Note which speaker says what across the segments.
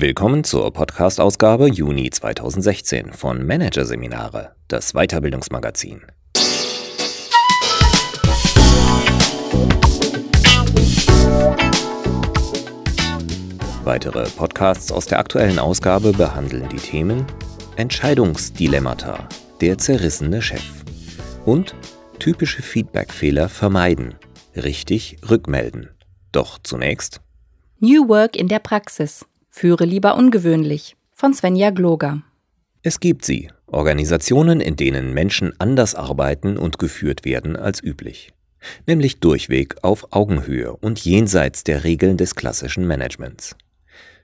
Speaker 1: Willkommen zur Podcast-Ausgabe Juni 2016 von Managerseminare, das Weiterbildungsmagazin. Weitere Podcasts aus der aktuellen Ausgabe behandeln die Themen Entscheidungsdilemmata, der zerrissene Chef und typische Feedbackfehler vermeiden, richtig rückmelden. Doch zunächst
Speaker 2: New Work in der Praxis. Führe lieber ungewöhnlich von Svenja Gloger.
Speaker 1: Es gibt sie, Organisationen, in denen Menschen anders arbeiten und geführt werden als üblich. Nämlich durchweg auf Augenhöhe und jenseits der Regeln des klassischen Managements.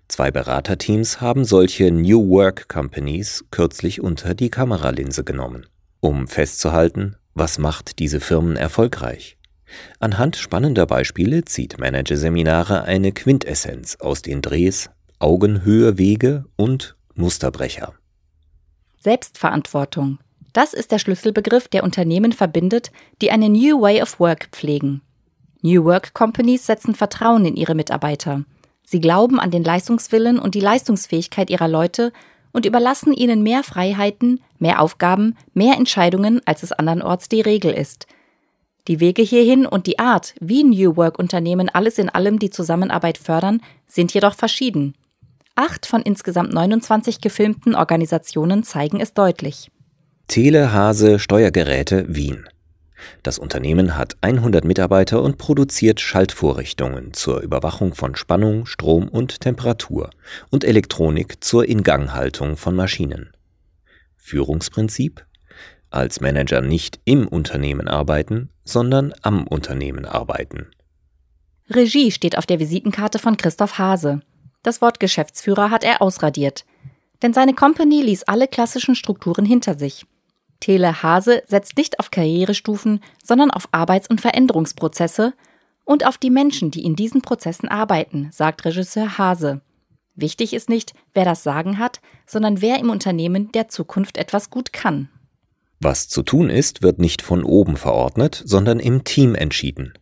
Speaker 1: Zwei Beraterteams haben solche New Work Companies kürzlich unter die Kameralinse genommen, um festzuhalten, was macht diese Firmen erfolgreich. Anhand spannender Beispiele zieht Managerseminare eine Quintessenz aus den Drehs Augenhöhe-Wege und Musterbrecher.
Speaker 2: Selbstverantwortung. Das ist der Schlüsselbegriff, der Unternehmen verbindet, die eine New Way of Work pflegen. New Work Companies setzen Vertrauen in ihre Mitarbeiter. Sie glauben an den Leistungswillen und die Leistungsfähigkeit ihrer Leute und überlassen ihnen mehr Freiheiten, mehr Aufgaben, mehr Entscheidungen, als es andernorts die Regel ist. Die Wege hierhin und die Art, wie New Work Unternehmen alles in allem die Zusammenarbeit fördern, sind jedoch verschieden. Acht von insgesamt 29 gefilmten Organisationen zeigen es deutlich.
Speaker 1: Telehase Steuergeräte Wien. Das Unternehmen hat 100 Mitarbeiter und produziert Schaltvorrichtungen zur Überwachung von Spannung, Strom und Temperatur und Elektronik zur Inganghaltung von Maschinen. Führungsprinzip? Als Manager nicht im Unternehmen arbeiten, sondern am Unternehmen arbeiten.
Speaker 2: Regie steht auf der Visitenkarte von Christoph Hase. Das Wort Geschäftsführer hat er ausradiert. Denn seine Company ließ alle klassischen Strukturen hinter sich. Tele Hase setzt nicht auf Karrierestufen, sondern auf Arbeits- und Veränderungsprozesse und auf die Menschen, die in diesen Prozessen arbeiten, sagt Regisseur Hase. Wichtig ist nicht, wer das Sagen hat, sondern wer im Unternehmen der Zukunft etwas gut kann.
Speaker 1: Was zu tun ist, wird nicht von oben verordnet, sondern im Team entschieden.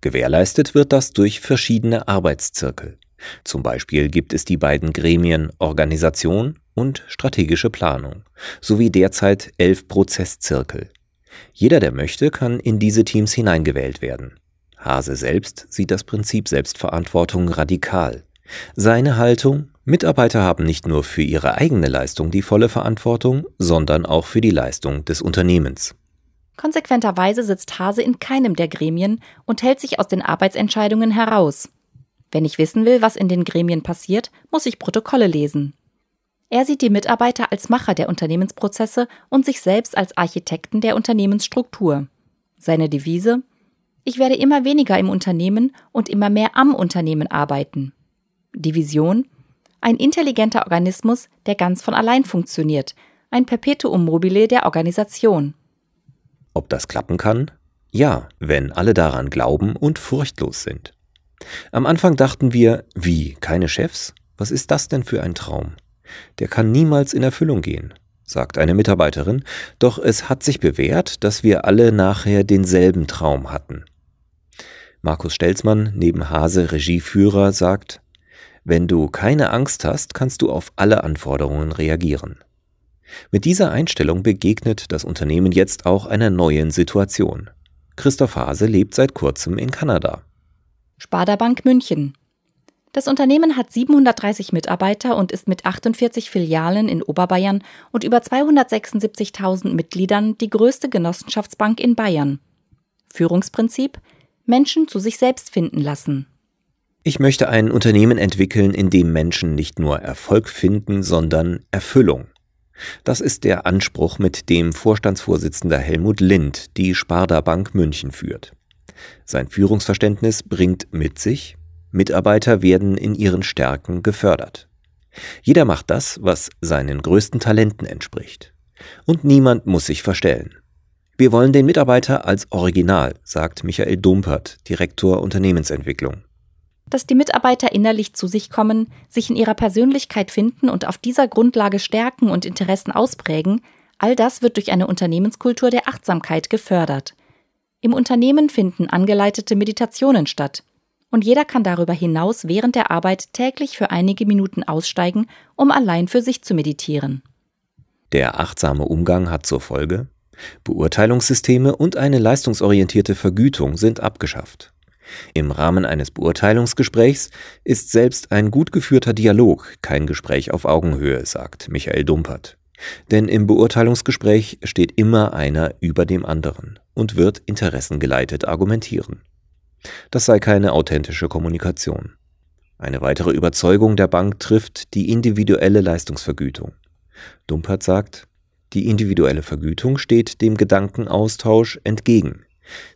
Speaker 1: Gewährleistet wird das durch verschiedene Arbeitszirkel. Zum Beispiel gibt es die beiden Gremien Organisation und strategische Planung sowie derzeit elf Prozesszirkel. Jeder, der möchte, kann in diese Teams hineingewählt werden. Hase selbst sieht das Prinzip Selbstverantwortung radikal. Seine Haltung, Mitarbeiter haben nicht nur für ihre eigene Leistung die volle Verantwortung, sondern auch für die Leistung des Unternehmens.
Speaker 2: Konsequenterweise sitzt Hase in keinem der Gremien und hält sich aus den Arbeitsentscheidungen heraus. Wenn ich wissen will, was in den Gremien passiert, muss ich Protokolle lesen. Er sieht die Mitarbeiter als Macher der Unternehmensprozesse und sich selbst als Architekten der Unternehmensstruktur. Seine Devise Ich werde immer weniger im Unternehmen und immer mehr am Unternehmen arbeiten. Die Vision Ein intelligenter Organismus, der ganz von allein funktioniert, ein Perpetuum mobile der Organisation.
Speaker 1: Ob das klappen kann? Ja, wenn alle daran glauben und furchtlos sind. Am Anfang dachten wir, wie, keine Chefs? Was ist das denn für ein Traum? Der kann niemals in Erfüllung gehen, sagt eine Mitarbeiterin, doch es hat sich bewährt, dass wir alle nachher denselben Traum hatten. Markus Stelzmann, neben Hase Regieführer, sagt, wenn du keine Angst hast, kannst du auf alle Anforderungen reagieren. Mit dieser Einstellung begegnet das Unternehmen jetzt auch einer neuen Situation. Christoph Hase lebt seit kurzem in Kanada.
Speaker 2: Sparda Bank München. Das Unternehmen hat 730 Mitarbeiter und ist mit 48 Filialen in Oberbayern und über 276.000 Mitgliedern die größte Genossenschaftsbank in Bayern. Führungsprinzip Menschen zu sich selbst finden lassen.
Speaker 1: Ich möchte ein Unternehmen entwickeln, in dem Menschen nicht nur Erfolg finden, sondern Erfüllung. Das ist der Anspruch, mit dem Vorstandsvorsitzender Helmut Lind die Sparda Bank München führt. Sein Führungsverständnis bringt mit sich, Mitarbeiter werden in ihren Stärken gefördert. Jeder macht das, was seinen größten Talenten entspricht. Und niemand muss sich verstellen. Wir wollen den Mitarbeiter als Original, sagt Michael Dumpert, Direktor Unternehmensentwicklung.
Speaker 2: Dass die Mitarbeiter innerlich zu sich kommen, sich in ihrer Persönlichkeit finden und auf dieser Grundlage Stärken und Interessen ausprägen, all das wird durch eine Unternehmenskultur der Achtsamkeit gefördert. Im Unternehmen finden angeleitete Meditationen statt. Und jeder kann darüber hinaus während der Arbeit täglich für einige Minuten aussteigen, um allein für sich zu meditieren.
Speaker 1: Der achtsame Umgang hat zur Folge, Beurteilungssysteme und eine leistungsorientierte Vergütung sind abgeschafft. Im Rahmen eines Beurteilungsgesprächs ist selbst ein gut geführter Dialog kein Gespräch auf Augenhöhe, sagt Michael Dumpert. Denn im Beurteilungsgespräch steht immer einer über dem anderen und wird interessengeleitet argumentieren. Das sei keine authentische Kommunikation. Eine weitere Überzeugung der Bank trifft die individuelle Leistungsvergütung. Dumpert sagt, die individuelle Vergütung steht dem Gedankenaustausch entgegen.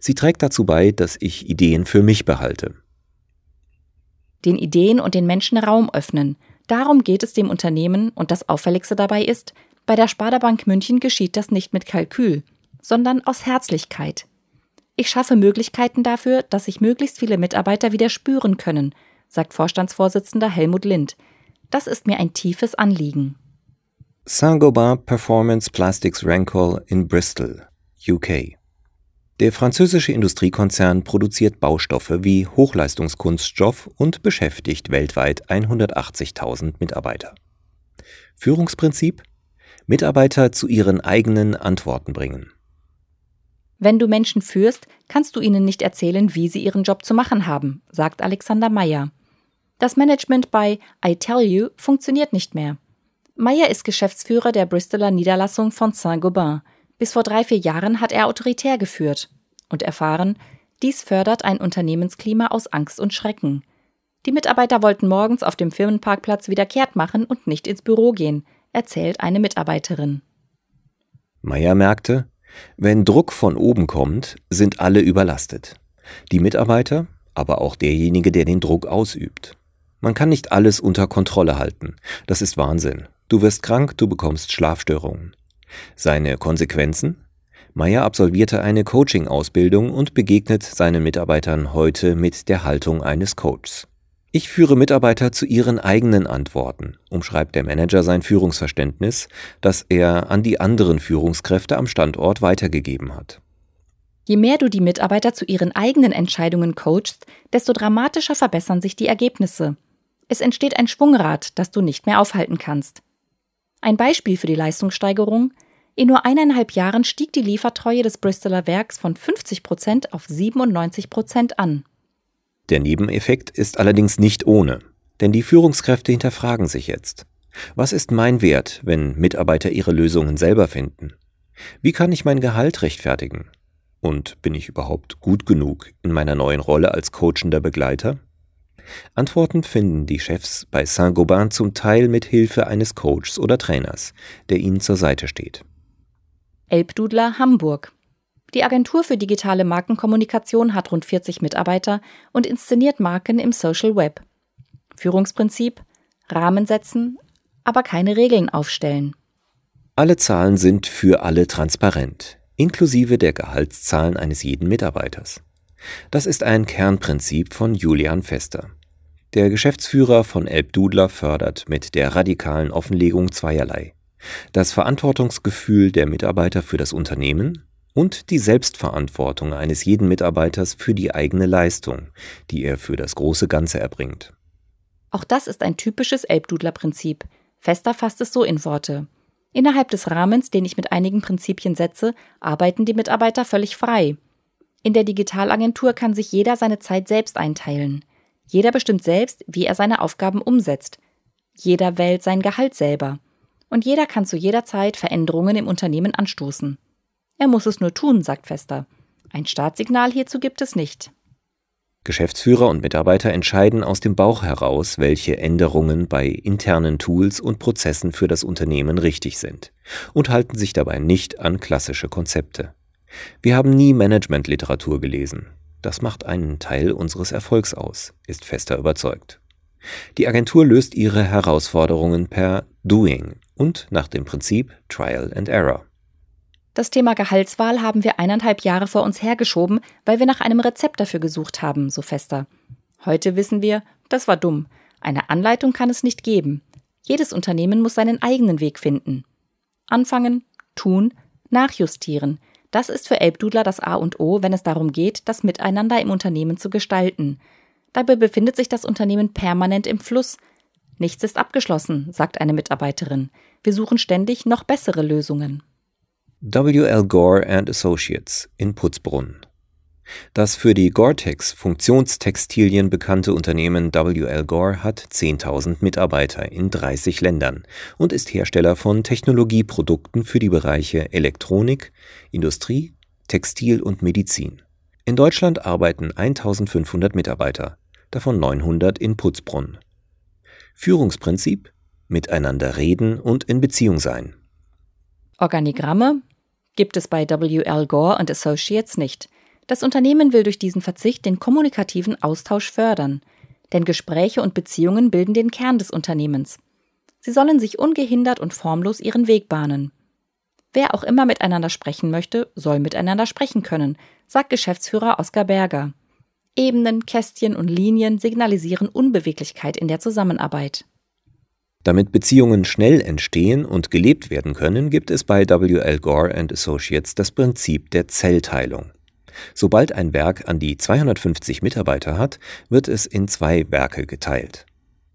Speaker 1: Sie trägt dazu bei, dass ich Ideen für mich behalte.
Speaker 2: Den Ideen und den Menschen Raum öffnen. Darum geht es dem Unternehmen und das Auffälligste dabei ist, bei der Sparda-Bank München geschieht das nicht mit Kalkül, sondern aus Herzlichkeit. Ich schaffe Möglichkeiten dafür, dass sich möglichst viele Mitarbeiter wieder spüren können, sagt Vorstandsvorsitzender Helmut Lind. Das ist mir ein tiefes Anliegen.
Speaker 1: Saint-Gobain Performance Plastics Rancor in Bristol, UK. Der französische Industriekonzern produziert Baustoffe wie Hochleistungskunststoff und beschäftigt weltweit 180.000 Mitarbeiter. Führungsprinzip Mitarbeiter zu ihren eigenen Antworten bringen.
Speaker 2: Wenn du Menschen führst, kannst du ihnen nicht erzählen, wie sie ihren Job zu machen haben, sagt Alexander Meyer. Das Management bei I Tell You funktioniert nicht mehr. Meyer ist Geschäftsführer der Bristoler Niederlassung von Saint-Gobain. Bis vor drei, vier Jahren hat er autoritär geführt und erfahren, dies fördert ein Unternehmensklima aus Angst und Schrecken. Die Mitarbeiter wollten morgens auf dem Firmenparkplatz wieder kehrt machen und nicht ins Büro gehen erzählt eine Mitarbeiterin.
Speaker 1: Meyer merkte, wenn Druck von oben kommt, sind alle überlastet. Die Mitarbeiter, aber auch derjenige, der den Druck ausübt. Man kann nicht alles unter Kontrolle halten. Das ist Wahnsinn. Du wirst krank, du bekommst Schlafstörungen. Seine Konsequenzen? Meyer absolvierte eine Coaching-Ausbildung und begegnet seinen Mitarbeitern heute mit der Haltung eines Coaches. Ich führe Mitarbeiter zu ihren eigenen Antworten, umschreibt der Manager sein Führungsverständnis, das er an die anderen Führungskräfte am Standort weitergegeben hat.
Speaker 2: Je mehr du die Mitarbeiter zu ihren eigenen Entscheidungen coachst, desto dramatischer verbessern sich die Ergebnisse. Es entsteht ein Schwungrad, das du nicht mehr aufhalten kannst. Ein Beispiel für die Leistungssteigerung. In nur eineinhalb Jahren stieg die Liefertreue des Bristoler Werks von 50 Prozent auf 97 Prozent an.
Speaker 1: Der Nebeneffekt ist allerdings nicht ohne, denn die Führungskräfte hinterfragen sich jetzt. Was ist mein Wert, wenn Mitarbeiter ihre Lösungen selber finden? Wie kann ich mein Gehalt rechtfertigen? Und bin ich überhaupt gut genug in meiner neuen Rolle als coachender Begleiter? Antworten finden die Chefs bei Saint-Gobain zum Teil mit Hilfe eines Coaches oder Trainers, der ihnen zur Seite steht.
Speaker 2: Elbdudler Hamburg die Agentur für digitale Markenkommunikation hat rund 40 Mitarbeiter und inszeniert Marken im Social Web. Führungsprinzip Rahmen setzen, aber keine Regeln aufstellen.
Speaker 1: Alle Zahlen sind für alle transparent, inklusive der Gehaltszahlen eines jeden Mitarbeiters. Das ist ein Kernprinzip von Julian Fester. Der Geschäftsführer von Elbdudler fördert mit der radikalen Offenlegung zweierlei. Das Verantwortungsgefühl der Mitarbeiter für das Unternehmen und die Selbstverantwortung eines jeden Mitarbeiters für die eigene Leistung, die er für das große Ganze erbringt.
Speaker 2: Auch das ist ein typisches Elbdudler-Prinzip. Fester fasst es so in Worte. Innerhalb des Rahmens, den ich mit einigen Prinzipien setze, arbeiten die Mitarbeiter völlig frei. In der Digitalagentur kann sich jeder seine Zeit selbst einteilen. Jeder bestimmt selbst, wie er seine Aufgaben umsetzt. Jeder wählt sein Gehalt selber. Und jeder kann zu jeder Zeit Veränderungen im Unternehmen anstoßen. Er muss es nur tun, sagt Fester. Ein Startsignal hierzu gibt es nicht.
Speaker 1: Geschäftsführer und Mitarbeiter entscheiden aus dem Bauch heraus, welche Änderungen bei internen Tools und Prozessen für das Unternehmen richtig sind und halten sich dabei nicht an klassische Konzepte. Wir haben nie Managementliteratur gelesen. Das macht einen Teil unseres Erfolgs aus, ist Fester überzeugt. Die Agentur löst ihre Herausforderungen per Doing und nach dem Prinzip Trial and Error.
Speaker 2: Das Thema Gehaltswahl haben wir eineinhalb Jahre vor uns hergeschoben, weil wir nach einem Rezept dafür gesucht haben, so fester. Heute wissen wir, das war dumm. Eine Anleitung kann es nicht geben. Jedes Unternehmen muss seinen eigenen Weg finden. Anfangen, tun, nachjustieren. Das ist für Elbdudler das A und O, wenn es darum geht, das Miteinander im Unternehmen zu gestalten. Dabei befindet sich das Unternehmen permanent im Fluss. Nichts ist abgeschlossen, sagt eine Mitarbeiterin. Wir suchen ständig noch bessere Lösungen.
Speaker 1: WL Gore and Associates in Putzbrunn. Das für die Gore-Tex Funktionstextilien bekannte Unternehmen WL Gore hat 10.000 Mitarbeiter in 30 Ländern und ist Hersteller von Technologieprodukten für die Bereiche Elektronik, Industrie, Textil und Medizin. In Deutschland arbeiten 1500 Mitarbeiter, davon 900 in Putzbrunn. Führungsprinzip Miteinander reden und in Beziehung sein.
Speaker 2: Organigramme gibt es bei WL Gore Associates nicht. Das Unternehmen will durch diesen Verzicht den kommunikativen Austausch fördern, denn Gespräche und Beziehungen bilden den Kern des Unternehmens. Sie sollen sich ungehindert und formlos ihren Weg bahnen. Wer auch immer miteinander sprechen möchte, soll miteinander sprechen können, sagt Geschäftsführer Oskar Berger. Ebenen, Kästchen und Linien signalisieren Unbeweglichkeit in der Zusammenarbeit.
Speaker 1: Damit Beziehungen schnell entstehen und gelebt werden können, gibt es bei WL Gore Associates das Prinzip der Zellteilung. Sobald ein Werk an die 250 Mitarbeiter hat, wird es in zwei Werke geteilt.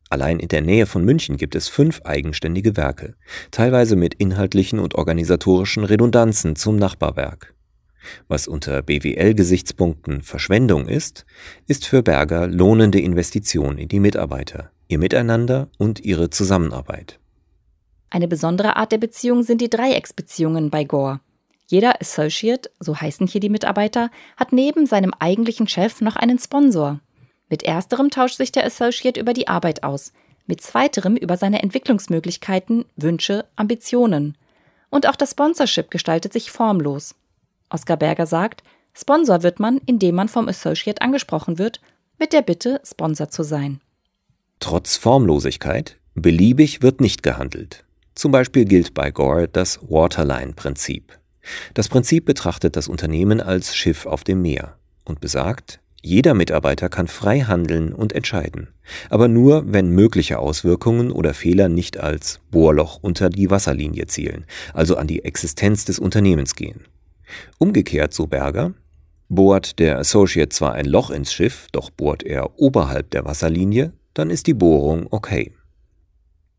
Speaker 1: Allein in der Nähe von München gibt es fünf eigenständige Werke, teilweise mit inhaltlichen und organisatorischen Redundanzen zum Nachbarwerk. Was unter BWL-Gesichtspunkten Verschwendung ist, ist für Berger lohnende Investition in die Mitarbeiter, ihr Miteinander und ihre Zusammenarbeit.
Speaker 2: Eine besondere Art der Beziehung sind die Dreiecksbeziehungen bei Gore. Jeder Associate, so heißen hier die Mitarbeiter, hat neben seinem eigentlichen Chef noch einen Sponsor. Mit ersterem tauscht sich der Associate über die Arbeit aus, mit zweiterem über seine Entwicklungsmöglichkeiten, Wünsche, Ambitionen. Und auch das Sponsorship gestaltet sich formlos. Oskar Berger sagt, Sponsor wird man, indem man vom Associate angesprochen wird, mit der Bitte, Sponsor zu sein.
Speaker 1: Trotz Formlosigkeit, beliebig wird nicht gehandelt. Zum Beispiel gilt bei Gore das Waterline-Prinzip. Das Prinzip betrachtet das Unternehmen als Schiff auf dem Meer und besagt, jeder Mitarbeiter kann frei handeln und entscheiden, aber nur, wenn mögliche Auswirkungen oder Fehler nicht als Bohrloch unter die Wasserlinie zielen, also an die Existenz des Unternehmens gehen. Umgekehrt, so Berger, bohrt der Associate zwar ein Loch ins Schiff, doch bohrt er oberhalb der Wasserlinie, dann ist die Bohrung okay.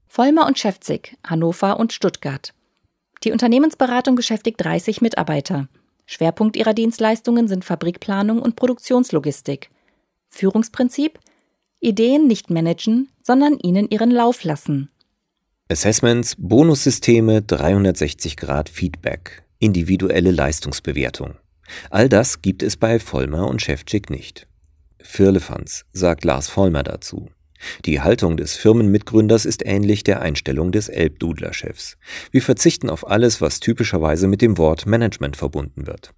Speaker 2: Vollmer und Schäfzig, Hannover und Stuttgart. Die Unternehmensberatung beschäftigt 30 Mitarbeiter. Schwerpunkt ihrer Dienstleistungen sind Fabrikplanung und Produktionslogistik. Führungsprinzip? Ideen nicht managen, sondern ihnen ihren Lauf lassen.
Speaker 1: Assessments, Bonussysteme, 360 Grad Feedback, individuelle Leistungsbewertung. All das gibt es bei Vollmer und Chefchick nicht. Firlefanz, sagt Lars Vollmer dazu. Die Haltung des Firmenmitgründers ist ähnlich der Einstellung des Elbdudler-Chefs. Wir verzichten auf alles, was typischerweise mit dem Wort Management verbunden wird.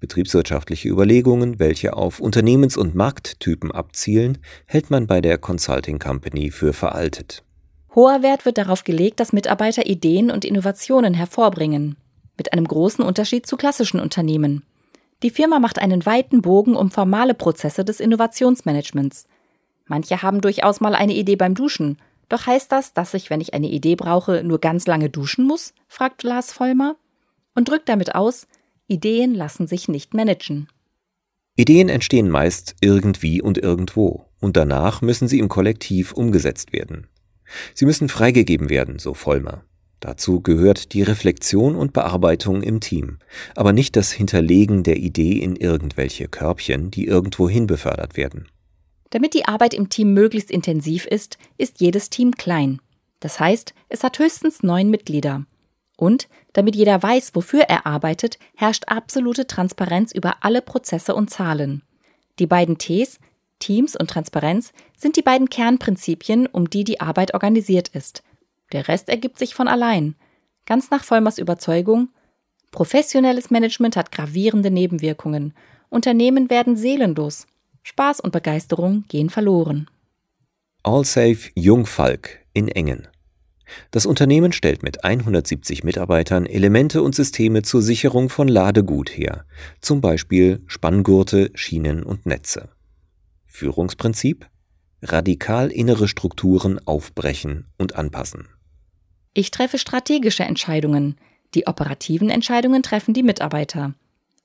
Speaker 1: Betriebswirtschaftliche Überlegungen, welche auf Unternehmens- und Markttypen abzielen, hält man bei der Consulting Company für veraltet.
Speaker 2: Hoher Wert wird darauf gelegt, dass Mitarbeiter Ideen und Innovationen hervorbringen, mit einem großen Unterschied zu klassischen Unternehmen. Die Firma macht einen weiten Bogen um formale Prozesse des Innovationsmanagements, Manche haben durchaus mal eine Idee beim Duschen. Doch heißt das, dass ich, wenn ich eine Idee brauche, nur ganz lange duschen muss? fragt Lars Vollmer und drückt damit aus, Ideen lassen sich nicht managen.
Speaker 1: Ideen entstehen meist irgendwie und irgendwo, und danach müssen sie im Kollektiv umgesetzt werden. Sie müssen freigegeben werden, so Vollmer. Dazu gehört die Reflexion und Bearbeitung im Team, aber nicht das Hinterlegen der Idee in irgendwelche Körbchen, die irgendwohin befördert werden.
Speaker 2: Damit die Arbeit im Team möglichst intensiv ist, ist jedes Team klein. Das heißt, es hat höchstens neun Mitglieder. Und damit jeder weiß, wofür er arbeitet, herrscht absolute Transparenz über alle Prozesse und Zahlen. Die beiden Ts, Teams und Transparenz, sind die beiden Kernprinzipien, um die die Arbeit organisiert ist. Der Rest ergibt sich von allein. Ganz nach Vollmers Überzeugung, professionelles Management hat gravierende Nebenwirkungen. Unternehmen werden seelenlos. Spaß und Begeisterung gehen verloren.
Speaker 1: Allsafe Jungfalk in Engen. Das Unternehmen stellt mit 170 Mitarbeitern Elemente und Systeme zur Sicherung von Ladegut her, zum Beispiel Spanngurte, Schienen und Netze. Führungsprinzip? Radikal innere Strukturen aufbrechen und anpassen.
Speaker 2: Ich treffe strategische Entscheidungen. Die operativen Entscheidungen treffen die Mitarbeiter.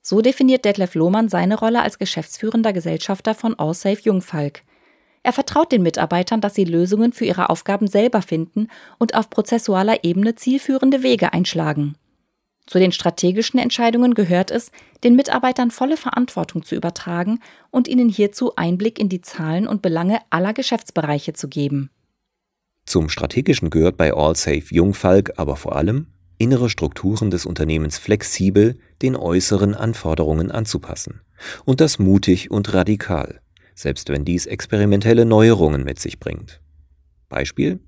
Speaker 2: So definiert Detlef Lohmann seine Rolle als geschäftsführender Gesellschafter von Allsafe Jungfalk. Er vertraut den Mitarbeitern, dass sie Lösungen für ihre Aufgaben selber finden und auf prozessualer Ebene zielführende Wege einschlagen. Zu den strategischen Entscheidungen gehört es, den Mitarbeitern volle Verantwortung zu übertragen und ihnen hierzu Einblick in die Zahlen und Belange aller Geschäftsbereiche zu geben.
Speaker 1: Zum Strategischen gehört bei AllSafe Jungfalk aber vor allem, innere Strukturen des Unternehmens flexibel den äußeren Anforderungen anzupassen. Und das mutig und radikal, selbst wenn dies experimentelle Neuerungen mit sich bringt. Beispiel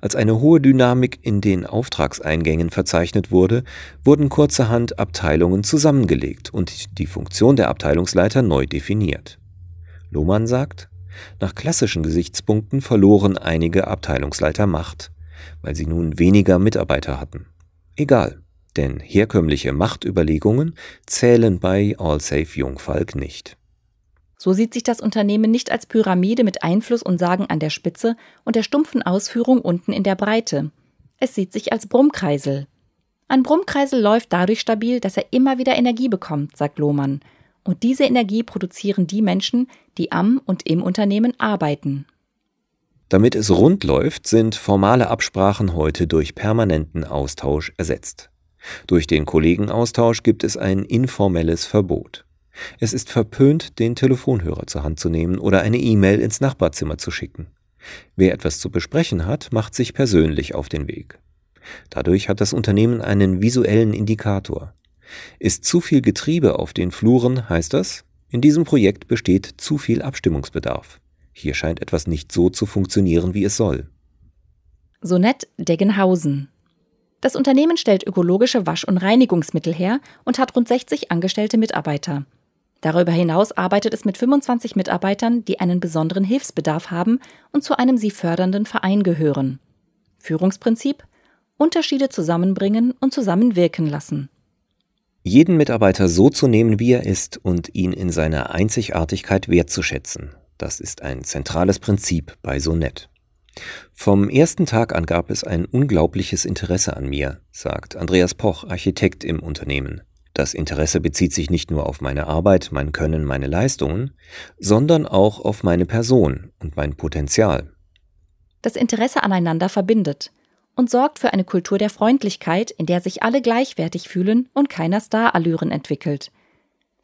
Speaker 1: als eine hohe Dynamik in den Auftragseingängen verzeichnet wurde, wurden kurzerhand Abteilungen zusammengelegt und die Funktion der Abteilungsleiter neu definiert. Lohmann sagt, nach klassischen Gesichtspunkten verloren einige Abteilungsleiter Macht, weil sie nun weniger Mitarbeiter hatten. Egal, denn herkömmliche Machtüberlegungen zählen bei Allsafe Jungfalk nicht.
Speaker 2: So sieht sich das Unternehmen nicht als Pyramide mit Einfluss und Sagen an der Spitze und der stumpfen Ausführung unten in der Breite. Es sieht sich als Brummkreisel. Ein Brummkreisel läuft dadurch stabil, dass er immer wieder Energie bekommt, sagt Lohmann. Und diese Energie produzieren die Menschen, die am und im Unternehmen arbeiten.
Speaker 1: Damit es rund läuft, sind formale Absprachen heute durch permanenten Austausch ersetzt. Durch den Kollegenaustausch gibt es ein informelles Verbot. Es ist verpönt, den Telefonhörer zur Hand zu nehmen oder eine E-Mail ins Nachbarzimmer zu schicken. Wer etwas zu besprechen hat, macht sich persönlich auf den Weg. Dadurch hat das Unternehmen einen visuellen Indikator. Ist zu viel Getriebe auf den Fluren, heißt das, in diesem Projekt besteht zu viel Abstimmungsbedarf. Hier scheint etwas nicht so zu funktionieren, wie es soll.
Speaker 2: Sonett Deggenhausen. Das Unternehmen stellt ökologische Wasch- und Reinigungsmittel her und hat rund 60 angestellte Mitarbeiter. Darüber hinaus arbeitet es mit 25 Mitarbeitern, die einen besonderen Hilfsbedarf haben und zu einem sie fördernden Verein gehören. Führungsprinzip Unterschiede zusammenbringen und zusammenwirken lassen.
Speaker 1: Jeden Mitarbeiter so zu nehmen, wie er ist und ihn in seiner Einzigartigkeit wertzuschätzen, das ist ein zentrales Prinzip bei Sonett. Vom ersten Tag an gab es ein unglaubliches Interesse an mir, sagt Andreas Poch, Architekt im Unternehmen. Das Interesse bezieht sich nicht nur auf meine Arbeit, mein Können, meine Leistungen, sondern auch auf meine Person und mein Potenzial.
Speaker 2: Das Interesse aneinander verbindet und sorgt für eine Kultur der Freundlichkeit, in der sich alle gleichwertig fühlen und keiner Starallüren entwickelt.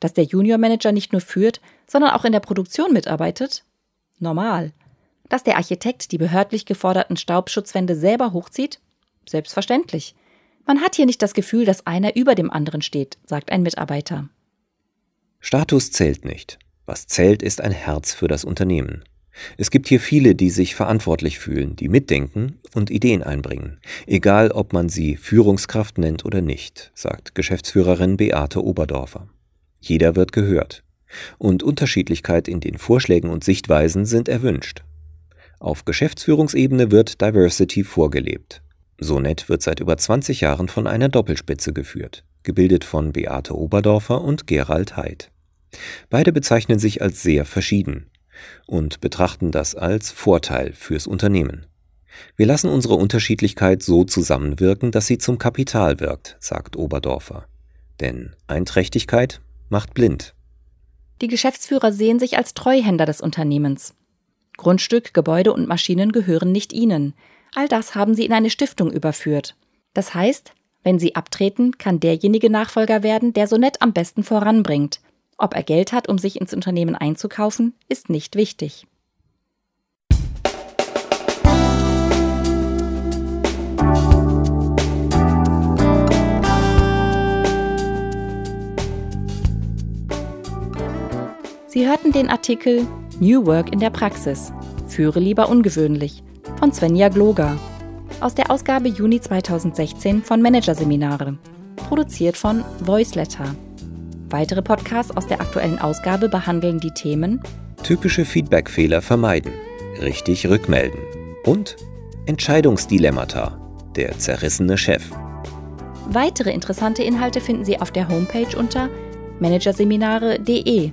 Speaker 2: Dass der Junior Manager nicht nur führt, sondern auch in der Produktion mitarbeitet? Normal. Dass der Architekt die behördlich geforderten Staubschutzwände selber hochzieht? Selbstverständlich. Man hat hier nicht das Gefühl, dass einer über dem anderen steht, sagt ein Mitarbeiter.
Speaker 1: Status zählt nicht. Was zählt, ist ein Herz für das Unternehmen. Es gibt hier viele, die sich verantwortlich fühlen, die mitdenken und Ideen einbringen, egal ob man sie Führungskraft nennt oder nicht, sagt Geschäftsführerin Beate Oberdorfer. Jeder wird gehört. Und Unterschiedlichkeit in den Vorschlägen und Sichtweisen sind erwünscht. Auf Geschäftsführungsebene wird Diversity vorgelebt. Sonet wird seit über 20 Jahren von einer Doppelspitze geführt, gebildet von Beate Oberdorfer und Gerald Heid. Beide bezeichnen sich als sehr verschieden und betrachten das als Vorteil fürs Unternehmen. Wir lassen unsere Unterschiedlichkeit so zusammenwirken, dass sie zum Kapital wirkt, sagt Oberdorfer. Denn Einträchtigkeit macht blind.
Speaker 2: Die Geschäftsführer sehen sich als Treuhänder des Unternehmens. Grundstück, Gebäude und Maschinen gehören nicht ihnen. All das haben sie in eine Stiftung überführt. Das heißt, wenn sie abtreten, kann derjenige Nachfolger werden, der so nett am besten voranbringt. Ob er Geld hat, um sich ins Unternehmen einzukaufen, ist nicht wichtig. Sie hörten den Artikel New Work in der Praxis. Führe lieber ungewöhnlich von Svenja Gloger. Aus der Ausgabe Juni 2016 von Managerseminare. Produziert von Voiceletter. Weitere Podcasts aus der aktuellen Ausgabe behandeln die Themen
Speaker 1: Typische Feedbackfehler vermeiden, richtig rückmelden und Entscheidungsdilemmata, der zerrissene Chef.
Speaker 2: Weitere interessante Inhalte finden Sie auf der Homepage unter managerseminare.de